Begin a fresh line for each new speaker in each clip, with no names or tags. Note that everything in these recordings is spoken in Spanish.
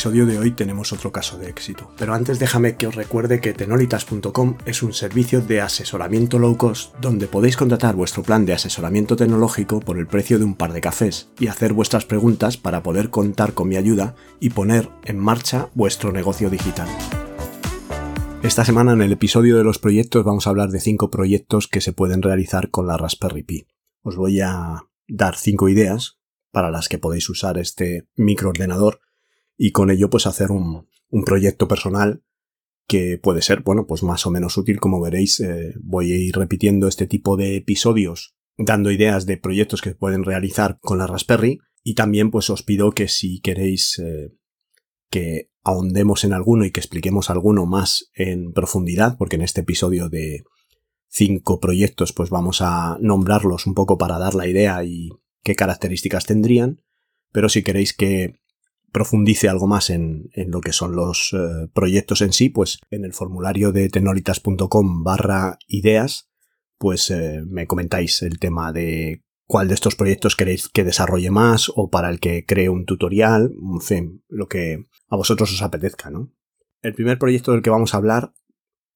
Episodio de hoy tenemos otro caso de éxito, pero antes déjame que os recuerde que tenolitas.com es un servicio de asesoramiento low cost donde podéis contratar vuestro plan de asesoramiento tecnológico por el precio de un par de cafés y hacer vuestras preguntas para poder contar con mi ayuda y poner en marcha vuestro negocio digital. Esta semana en el episodio de los proyectos vamos a hablar de 5 proyectos que se pueden realizar con la Raspberry Pi. Os voy a dar 5 ideas para las que podéis usar este microordenador y con ello pues hacer un, proyecto personal que puede ser, bueno, pues más o menos útil. Como veréis, eh, voy a ir repitiendo este tipo de episodios dando ideas de proyectos que pueden realizar con la Raspberry y también pues os pido que si queréis eh, que ahondemos en alguno y que expliquemos alguno más en profundidad, porque en este episodio de cinco proyectos pues vamos a nombrarlos un poco para dar la idea y qué características tendrían, pero si queréis que profundice algo más en, lo que son los eh, proyectos en sí, pues en el formulario de tenolitas.com barra ideas, pues eh, me comentáis el tema de cuál de estos proyectos queréis que desarrolle más o para el que cree un tutorial, en fin, lo que a vosotros os apetezca, ¿no? El primer proyecto del que vamos a hablar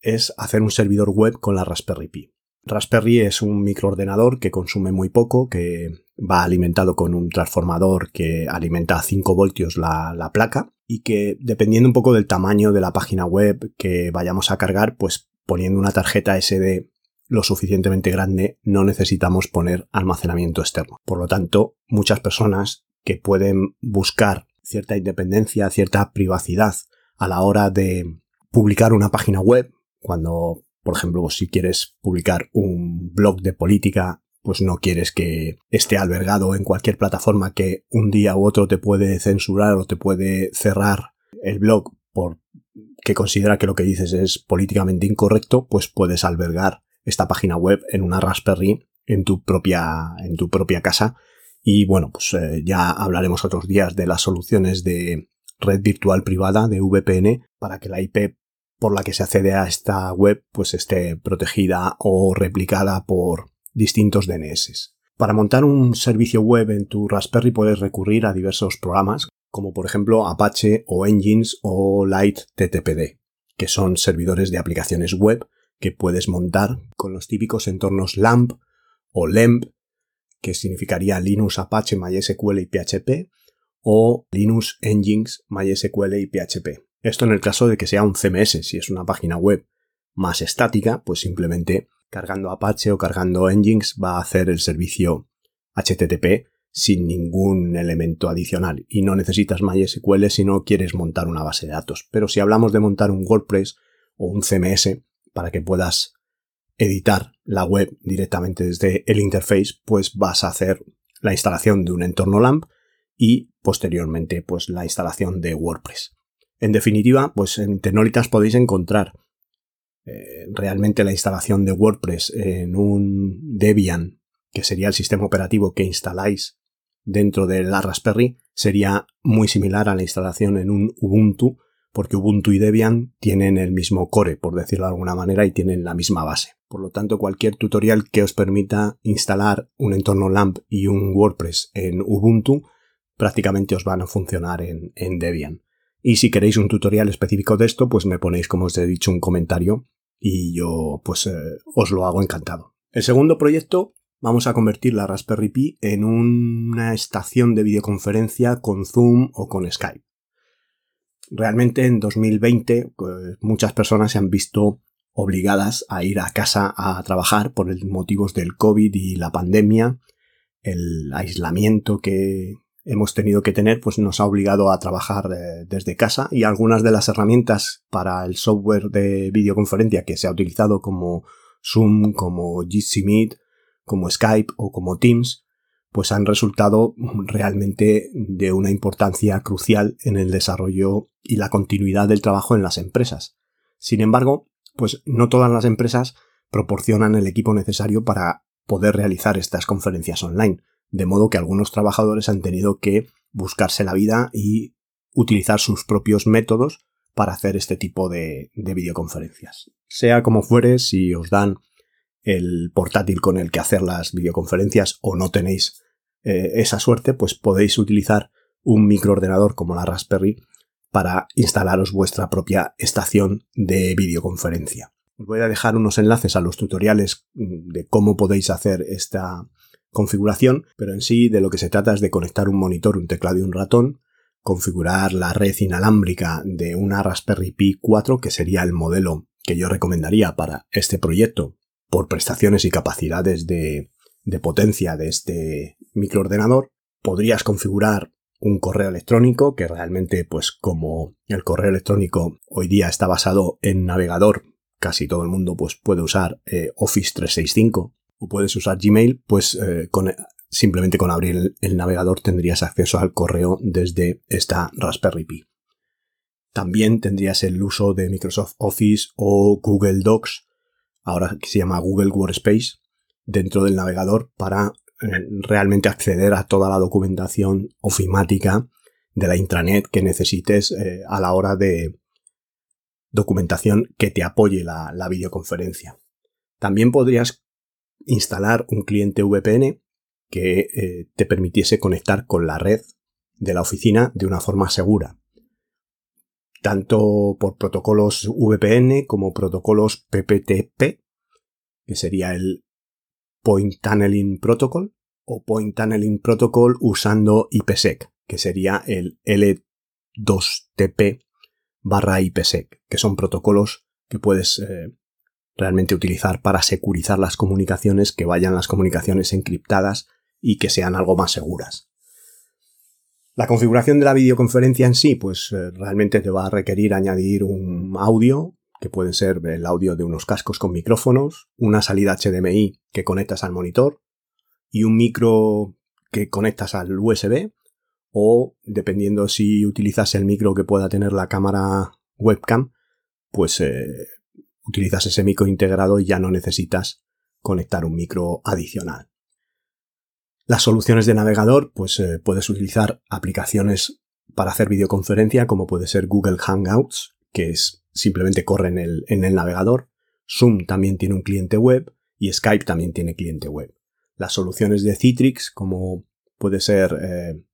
es hacer un servidor web con la Raspberry Pi. Raspberry es un microordenador que consume muy poco, que va alimentado con un transformador que alimenta a 5 voltios la, placa y que dependiendo un poco del tamaño de la página web que vayamos a cargar, pues poniendo una tarjeta SD lo suficientemente grande no necesitamos poner almacenamiento externo. Por lo tanto, muchas personas que pueden buscar cierta independencia, cierta privacidad a la hora de publicar una página web, cuando, por ejemplo, si quieres publicar un blog de política pues no quieres que esté albergado en cualquier plataforma que un día u otro te puede censurar o te puede cerrar el blog por que considera que lo que dices es políticamente incorrecto, pues puedes albergar esta página web en una Raspberry en tu propia, en tu propia casa. Y bueno, pues eh, ya hablaremos otros días de las soluciones de red virtual privada de VPN para que la IP por la que se accede a esta web pues esté protegida o replicada por distintos DNS. Para montar un servicio web en tu Raspberry puedes recurrir a diversos programas, como por ejemplo Apache o Engines o LightTTPD, que son servidores de aplicaciones web que puedes montar con los típicos entornos LAMP o LEMP, que significaría Linux Apache MySQL y PHP, o Linux Engines MySQL y PHP. Esto en el caso de que sea un CMS, si es una página web más estática, pues simplemente cargando Apache o cargando Nginx va a hacer el servicio HTTP sin ningún elemento adicional y no necesitas MySQL si no quieres montar una base de datos. Pero si hablamos de montar un WordPress o un CMS para que puedas editar la web directamente desde el interface, pues vas a hacer la instalación de un entorno LAMP y posteriormente pues la instalación de WordPress. En definitiva, pues en Tenolitas podéis encontrar eh, realmente la instalación de WordPress en un Debian, que sería el sistema operativo que instaláis dentro de la Raspberry, sería muy similar a la instalación en un Ubuntu, porque Ubuntu y Debian tienen el mismo core, por decirlo de alguna manera, y tienen la misma base. Por lo tanto, cualquier tutorial que os permita instalar un entorno LAMP y un WordPress en Ubuntu, prácticamente os van a funcionar en Debian. Y si queréis un tutorial específico de esto, pues me ponéis, como os he dicho, un comentario y yo pues eh, os lo hago encantado. El segundo proyecto vamos a convertir la Raspberry Pi en una estación de videoconferencia con Zoom o con Skype. Realmente en 2020 pues, muchas personas se han visto obligadas a ir a casa a trabajar por motivos del COVID y la pandemia, el aislamiento que, hemos tenido que tener, pues nos ha obligado a trabajar eh, desde casa y algunas de las herramientas para el software de videoconferencia que se ha utilizado como Zoom, como Jitsi Meet, como Skype o como Teams, pues han resultado realmente de una importancia crucial en el desarrollo y la continuidad del trabajo en las empresas. Sin embargo, pues no todas las empresas proporcionan el equipo necesario para poder realizar estas conferencias online, de modo que algunos trabajadores han tenido que buscarse la vida y utilizar sus propios métodos para hacer este tipo de, videoconferencias. Sea como fuere, si os dan el portátil con el que hacer las videoconferencias o no tenéis eh, esa suerte, pues podéis utilizar un microordenador como la Raspberry para instalaros vuestra propia estación de videoconferencia. Os voy a dejar unos enlaces a los tutoriales mm, de cómo podéis hacer esta configuración, pero en sí de lo que se trata es de conectar un monitor, un teclado y un ratón, configurar la red inalámbrica de una Raspberry Pi 4, que sería el modelo que yo recomendaría para este proyecto por prestaciones y capacidades de, de potencia de este microordenador. Podrías configurar un correo electrónico que realmente pues como el correo electrónico hoy día está basado en navegador casi todo el mundo pues puede usar eh, Office 365 puedes usar Gmail pues eh, simplemente con abrir el, navegador tendrías acceso al correo desde esta Raspberry Pi. También tendrías el uso de Microsoft Office o Google Docs, ahora que se llama Google Workspace, dentro del navegador para eh, realmente acceder a toda la documentación ofimática de la intranet que necesites eh, a la hora de documentación que te apoye la, videoconferencia. También podrías instalar un cliente VPN que eh, te permitiese conectar con la red de la oficina de una forma segura, tanto por protocolos VPN como protocolos PPTP, que sería el Point Tunneling Protocol, o Point Tunneling Protocol usando IPsec, que sería el L2TP barra IPsec, que son protocolos que puedes eh, realmente utilizar para securizar las comunicaciones, que vayan las comunicaciones encriptadas y que sean algo más seguras. La configuración de la videoconferencia en sí, pues eh, realmente te va a requerir añadir un audio, que puede ser el audio de unos cascos con micrófonos, una salida HDMI que conectas al monitor y un micro que conectas al USB o dependiendo si utilizas el micro que pueda tener la cámara webcam, pues eh, utilizas ese micro integrado y ya no necesitas conectar un micro adicional. Las soluciones de navegador, pues eh, puedes utilizar aplicaciones para hacer videoconferencia, como puede ser Google Hangouts, que es simplemente corre en el, en el navegador. Zoom también tiene un cliente web y Skype también tiene cliente web. Las soluciones de Citrix, como puede ser eh,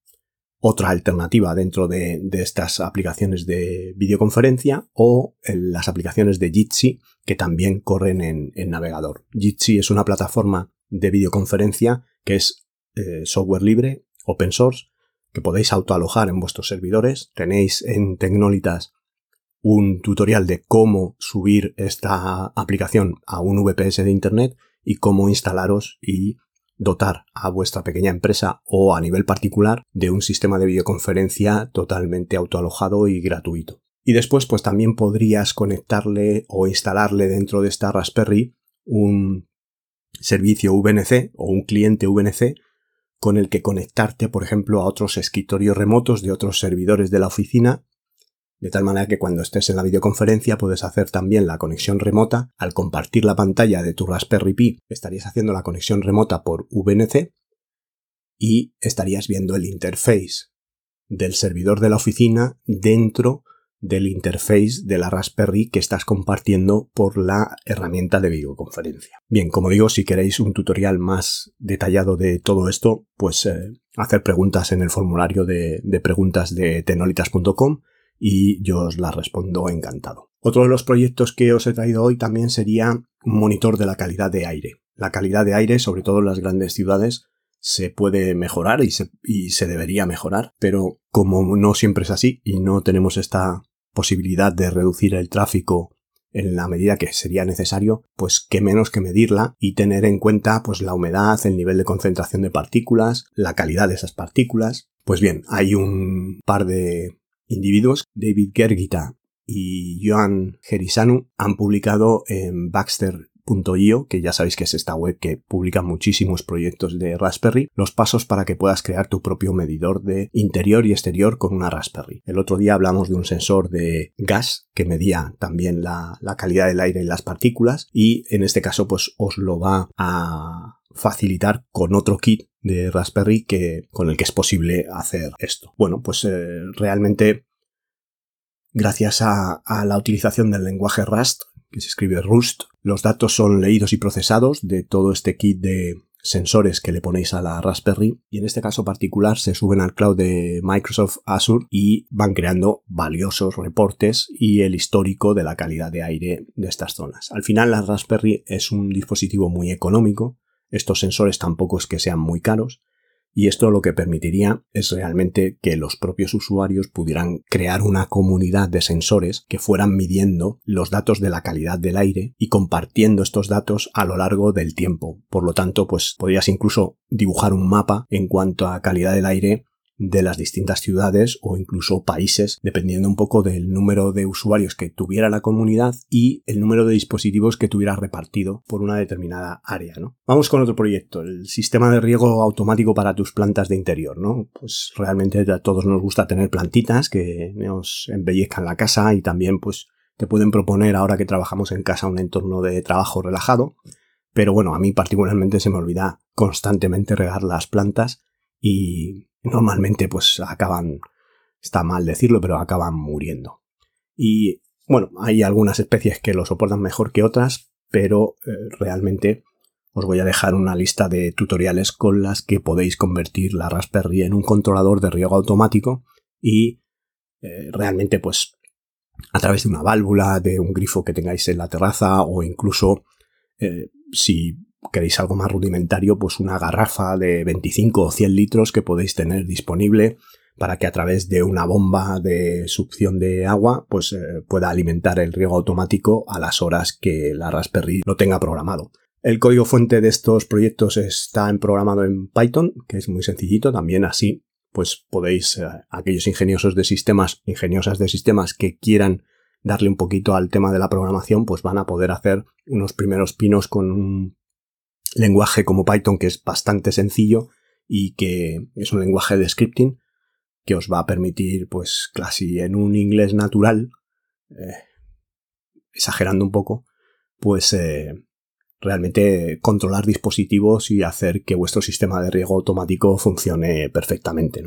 otra alternativa dentro de, estas aplicaciones de videoconferencia o las aplicaciones de Jitsi que también corren en, navegador. Jitsi es una plataforma de videoconferencia que es eh, software libre, open source, que podéis autoalojar en vuestros servidores. Tenéis en Tecnolitas un tutorial de cómo subir esta aplicación a un VPS de Internet y cómo instalaros y dotar a vuestra pequeña empresa o a nivel particular de un sistema de videoconferencia totalmente autoalojado y gratuito. Y después pues también podrías conectarle o instalarle dentro de esta Raspberry un servicio VNC o un cliente VNC con el que conectarte, por ejemplo, a otros escritorios remotos de otros servidores de la oficina, de tal manera que cuando estés en la videoconferencia puedes hacer también la conexión remota. Al compartir la pantalla de tu Raspberry Pi, estarías haciendo la conexión remota por VNC y estarías viendo el interface del servidor de la oficina dentro del interface de la Raspberry que estás compartiendo por la herramienta de videoconferencia. Bien, como digo, si queréis un tutorial más detallado de todo esto, pues eh, hacer preguntas en el formulario de, preguntas de tenolitas.com y yo os las respondo encantado. Otro de los proyectos que os he traído hoy también sería un monitor de la calidad de aire. La calidad de aire, sobre todo en las grandes ciudades, se puede mejorar y se, y se, debería mejorar, pero como no siempre es así y no tenemos esta posibilidad de reducir el tráfico en la medida que sería necesario, pues qué menos que medirla y tener en cuenta pues la humedad, el nivel de concentración de partículas, la calidad de esas partículas. Pues bien, hay un par de individuos, David Gergita y Joan Gerisanu, han publicado en Baxter raspberry.io, que ya sabéis que es esta web que publica muchísimos proyectos de Raspberry, los pasos para que puedas crear tu propio medidor de interior y exterior con una Raspberry. El otro día hablamos de un sensor de gas que medía también la, la calidad del aire y las partículas y en este caso pues os lo va a facilitar con otro kit de Raspberry que, con el que es posible hacer esto. Bueno, pues eh, realmente gracias a, la utilización del lenguaje Rust, que se escribe Rust, los datos son leídos y procesados de todo este kit de sensores que le ponéis a la Raspberry y en este caso particular se suben al cloud de Microsoft Azure y van creando valiosos reportes y el histórico de la calidad de aire de estas zonas. Al final la Raspberry es un dispositivo muy económico, estos sensores tampoco es que sean muy caros y esto lo que permitiría es realmente que los propios usuarios pudieran crear una comunidad de sensores que fueran midiendo los datos de la calidad del aire y compartiendo estos datos a lo largo del tiempo. Por lo tanto, pues podrías incluso dibujar un mapa en cuanto a calidad del aire de las distintas ciudades o incluso países, dependiendo un poco del número de usuarios que tuviera la comunidad y el número de dispositivos que tuviera repartido por una determinada área, ¿no? Vamos con otro proyecto, el sistema de riego automático para tus plantas de interior, ¿no? Pues realmente a todos nos gusta tener plantitas que nos embellezcan la casa y también pues te pueden proponer ahora que trabajamos en casa un entorno de trabajo relajado, pero bueno, a mí particularmente se me olvida constantemente regar las plantas y normalmente pues acaban, está mal decirlo, pero acaban muriendo. Y bueno, hay algunas especies que lo soportan mejor que otras, pero eh, realmente os voy a dejar una lista de tutoriales con las que podéis convertir la Raspberry en un controlador de riego automático y eh, realmente pues a través de una válvula, de un grifo que tengáis en la terraza o incluso eh, si queréis algo más rudimentario, pues una garrafa de 25 o 100 litros que podéis tener disponible para que a través de una bomba de succión de agua pues eh, pueda alimentar el riego automático a las horas que la Raspberry lo tenga programado. El código fuente de estos proyectos está programado en Python, que es muy sencillito, también así pues podéis, eh, aquellos ingeniosos de sistemas, ingeniosas de sistemas que quieran darle un poquito al tema de la programación, pues van a poder hacer unos primeros pinos con un lenguaje como Python que es bastante sencillo y que es un lenguaje de scripting que os va a permitir pues casi en un inglés natural eh, exagerando un poco pues eh, realmente controlar dispositivos y hacer que vuestro sistema de riego automático funcione perfectamente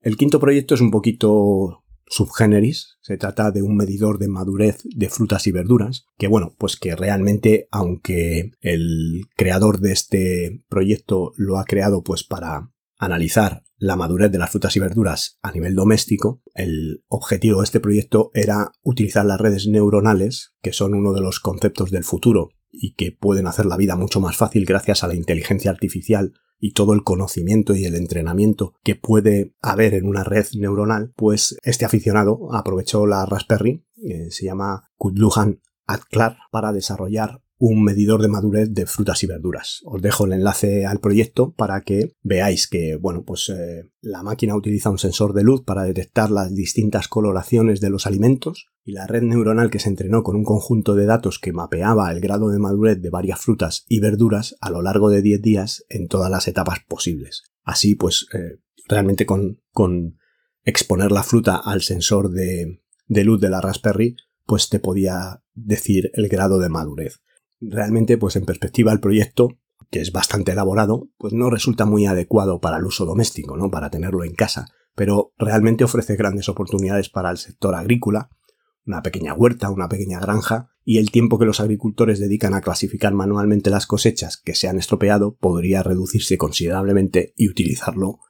el quinto proyecto es un poquito subgéneris. Se trata de un medidor de madurez de frutas y verduras, que bueno, pues que realmente, aunque el creador de este proyecto lo ha creado pues para analizar la madurez de las frutas y verduras a nivel doméstico, el objetivo de este proyecto era utilizar las redes neuronales, que son uno de los conceptos del futuro y que pueden hacer la vida mucho más fácil gracias a la inteligencia artificial y todo el conocimiento y el entrenamiento que puede haber en una red neuronal, pues este aficionado aprovechó la Raspberry, eh, se llama Kudluhan Adklar, para desarrollar un medidor de madurez de frutas y verduras. Os dejo el enlace al proyecto para que veáis que, bueno, pues eh, la máquina utiliza un sensor de luz para detectar las distintas coloraciones de los alimentos y la red neuronal que se entrenó con un conjunto de datos que mapeaba el grado de madurez de varias frutas y verduras a lo largo de 10 días en todas las etapas posibles. Así, pues, eh, realmente con, con exponer la fruta al sensor de, de luz de la Raspberry, pues te podía decir el grado de madurez realmente, pues en perspectiva el proyecto, que es bastante elaborado, pues no resulta muy adecuado para el uso doméstico, ¿no? Para tenerlo en casa, pero realmente ofrece grandes oportunidades para el sector agrícola, una pequeña huerta, una pequeña granja, y el tiempo que los agricultores dedican a clasificar manualmente las cosechas que se han estropeado podría reducirse considerablemente y utilizarlo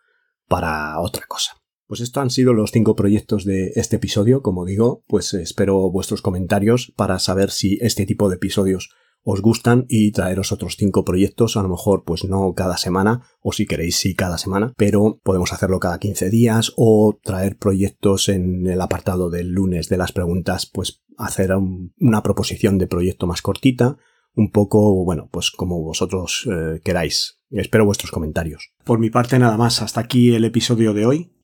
para otra cosa. Pues estos han sido los cinco proyectos de este episodio, como digo, pues espero vuestros comentarios para saber si este tipo de episodios os gustan y traeros otros cinco proyectos, a lo mejor pues no cada semana, o si queréis sí cada semana, pero podemos hacerlo cada 15 días o traer proyectos en el apartado del lunes de las preguntas, pues hacer una proposición de proyecto más cortita, un poco, bueno, pues como vosotros eh, queráis. Espero vuestros comentarios. Por mi parte nada más, hasta aquí el episodio de hoy.